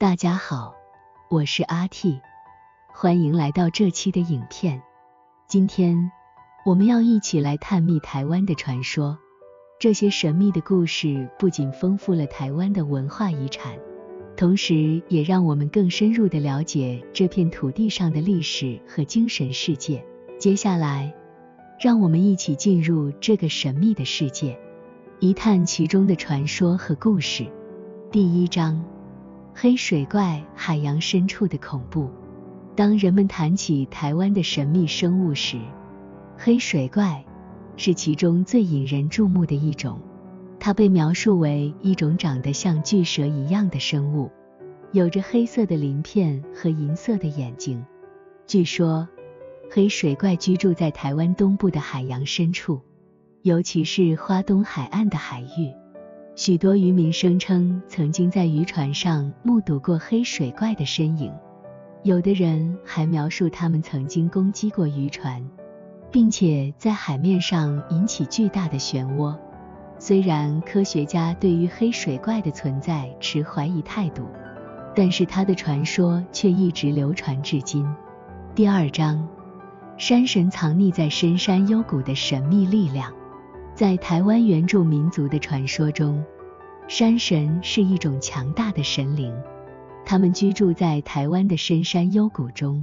大家好，我是阿 T，欢迎来到这期的影片。今天我们要一起来探秘台湾的传说。这些神秘的故事不仅丰富了台湾的文化遗产，同时也让我们更深入的了解这片土地上的历史和精神世界。接下来，让我们一起进入这个神秘的世界，一探其中的传说和故事。第一章。黑水怪，海洋深处的恐怖。当人们谈起台湾的神秘生物时，黑水怪是其中最引人注目的一种。它被描述为一种长得像巨蛇一样的生物，有着黑色的鳞片和银色的眼睛。据说，黑水怪居住在台湾东部的海洋深处，尤其是花东海岸的海域。许多渔民声称曾经在渔船上目睹过黑水怪的身影，有的人还描述他们曾经攻击过渔船，并且在海面上引起巨大的漩涡。虽然科学家对于黑水怪的存在持怀疑态度，但是它的传说却一直流传至今。第二章：山神藏匿在深山幽谷的神秘力量。在台湾原住民族的传说中，山神是一种强大的神灵，他们居住在台湾的深山幽谷中，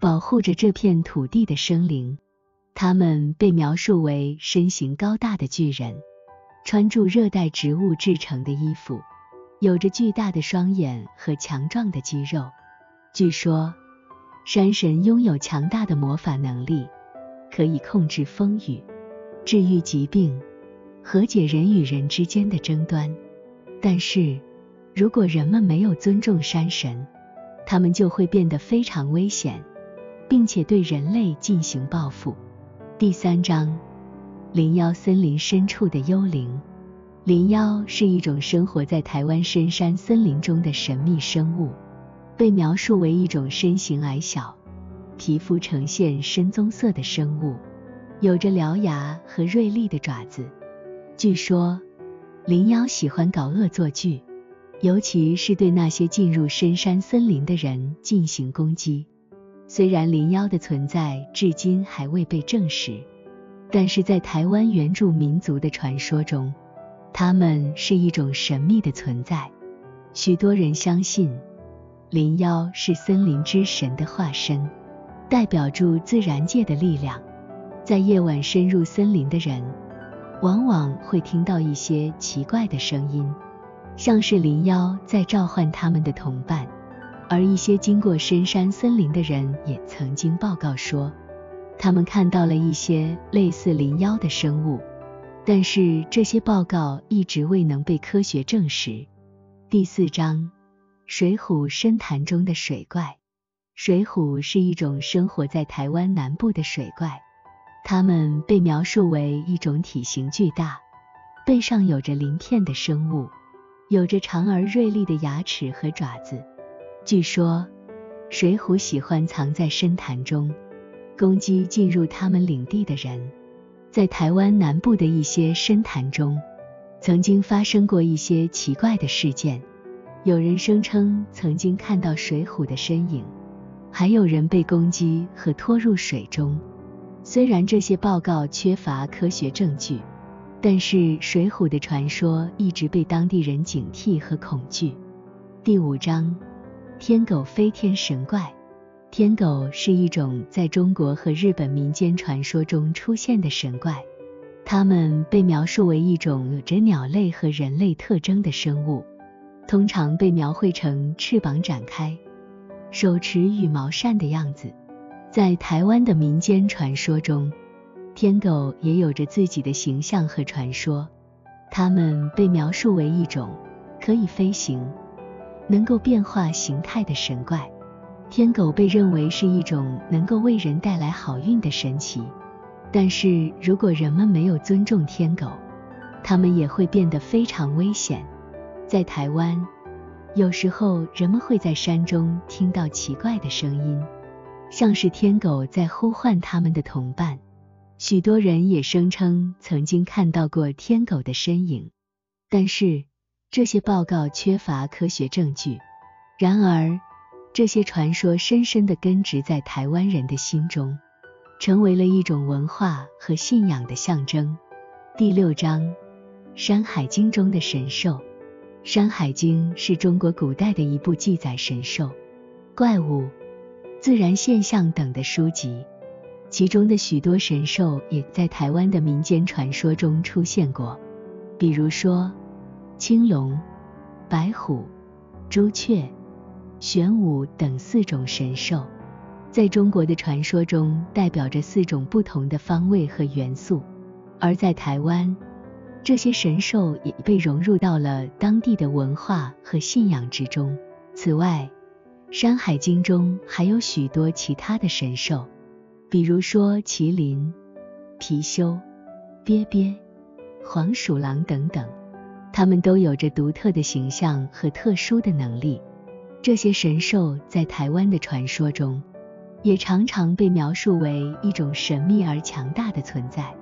保护着这片土地的生灵。他们被描述为身形高大的巨人，穿着热带植物制成的衣服，有着巨大的双眼和强壮的肌肉。据说，山神拥有强大的魔法能力，可以控制风雨。治愈疾病，和解人与人之间的争端。但是，如果人们没有尊重山神，他们就会变得非常危险，并且对人类进行报复。第三章：林妖森林深处的幽灵。林妖是一种生活在台湾深山森林中的神秘生物，被描述为一种身形矮小、皮肤呈现深棕色的生物。有着獠牙和锐利的爪子。据说，林妖喜欢搞恶作剧，尤其是对那些进入深山森林的人进行攻击。虽然林妖的存在至今还未被证实，但是在台湾原住民族的传说中，他们是一种神秘的存在。许多人相信，林妖是森林之神的化身，代表住自然界的力量。在夜晚深入森林的人，往往会听到一些奇怪的声音，像是灵妖在召唤他们的同伴。而一些经过深山森林的人也曾经报告说，他们看到了一些类似灵妖的生物，但是这些报告一直未能被科学证实。第四章：水虎深潭中的水怪。水虎是一种生活在台湾南部的水怪。它们被描述为一种体型巨大、背上有着鳞片的生物，有着长而锐利的牙齿和爪子。据说，水虎喜欢藏在深潭中，攻击进入他们领地的人。在台湾南部的一些深潭中，曾经发生过一些奇怪的事件，有人声称曾经看到水虎的身影，还有人被攻击和拖入水中。虽然这些报告缺乏科学证据，但是水虎的传说一直被当地人警惕和恐惧。第五章：天狗飞天神怪。天狗是一种在中国和日本民间传说中出现的神怪，它们被描述为一种有着鸟类和人类特征的生物，通常被描绘成翅膀展开、手持羽毛扇的样子。在台湾的民间传说中，天狗也有着自己的形象和传说。它们被描述为一种可以飞行、能够变化形态的神怪。天狗被认为是一种能够为人带来好运的神奇。但是如果人们没有尊重天狗，它们也会变得非常危险。在台湾，有时候人们会在山中听到奇怪的声音。像是天狗在呼唤他们的同伴，许多人也声称曾经看到过天狗的身影，但是这些报告缺乏科学证据。然而，这些传说深深地根植在台湾人的心中，成为了一种文化和信仰的象征。第六章《山海经》中的神兽，《山海经》是中国古代的一部记载神兽、怪物、自然现象等的书籍，其中的许多神兽也在台湾的民间传说中出现过，比如说青龙、白虎、朱雀。玄武等四种神兽，在中国的传说中代表着四种不同的方位和元素，而在台湾，这些神兽也被融入到了当地的文化和信仰之中。此外，《山海经》中还有许多其他的神兽，比如说麒麟、貔貅、鳖鳖、黄鼠狼等等，它们都有着独特的形象和特殊的能力。这些神兽在台湾的传说中，也常常被描述为一种神秘而强大的存在。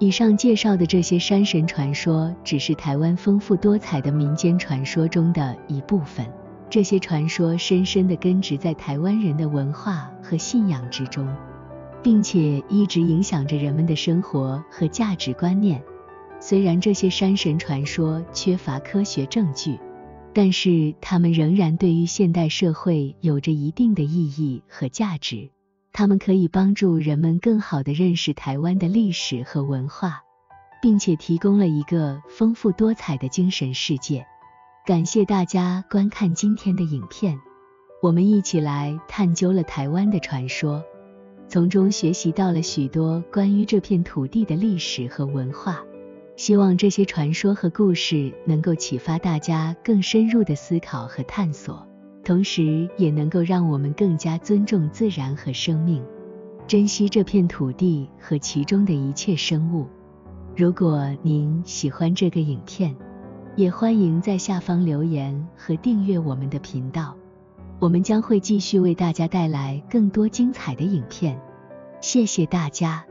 以上介绍的这些山神传说，只是台湾丰富多彩的民间传说中的一部分。这些传说深深地根植在台湾人的文化和信仰之中，并且一直影响着人们的生活和价值观念。虽然这些山神传说缺乏科学证据，但是，它们仍然对于现代社会有着一定的意义和价值。它们可以帮助人们更好地认识台湾的历史和文化，并且提供了一个丰富多彩的精神世界。感谢大家观看今天的影片，我们一起来探究了台湾的传说，从中学习到了许多关于这片土地的历史和文化。希望这些传说和故事能够启发大家更深入的思考和探索，同时也能够让我们更加尊重自然和生命，珍惜这片土地和其中的一切生物。如果您喜欢这个影片，也欢迎在下方留言和订阅我们的频道，我们将会继续为大家带来更多精彩的影片。谢谢大家。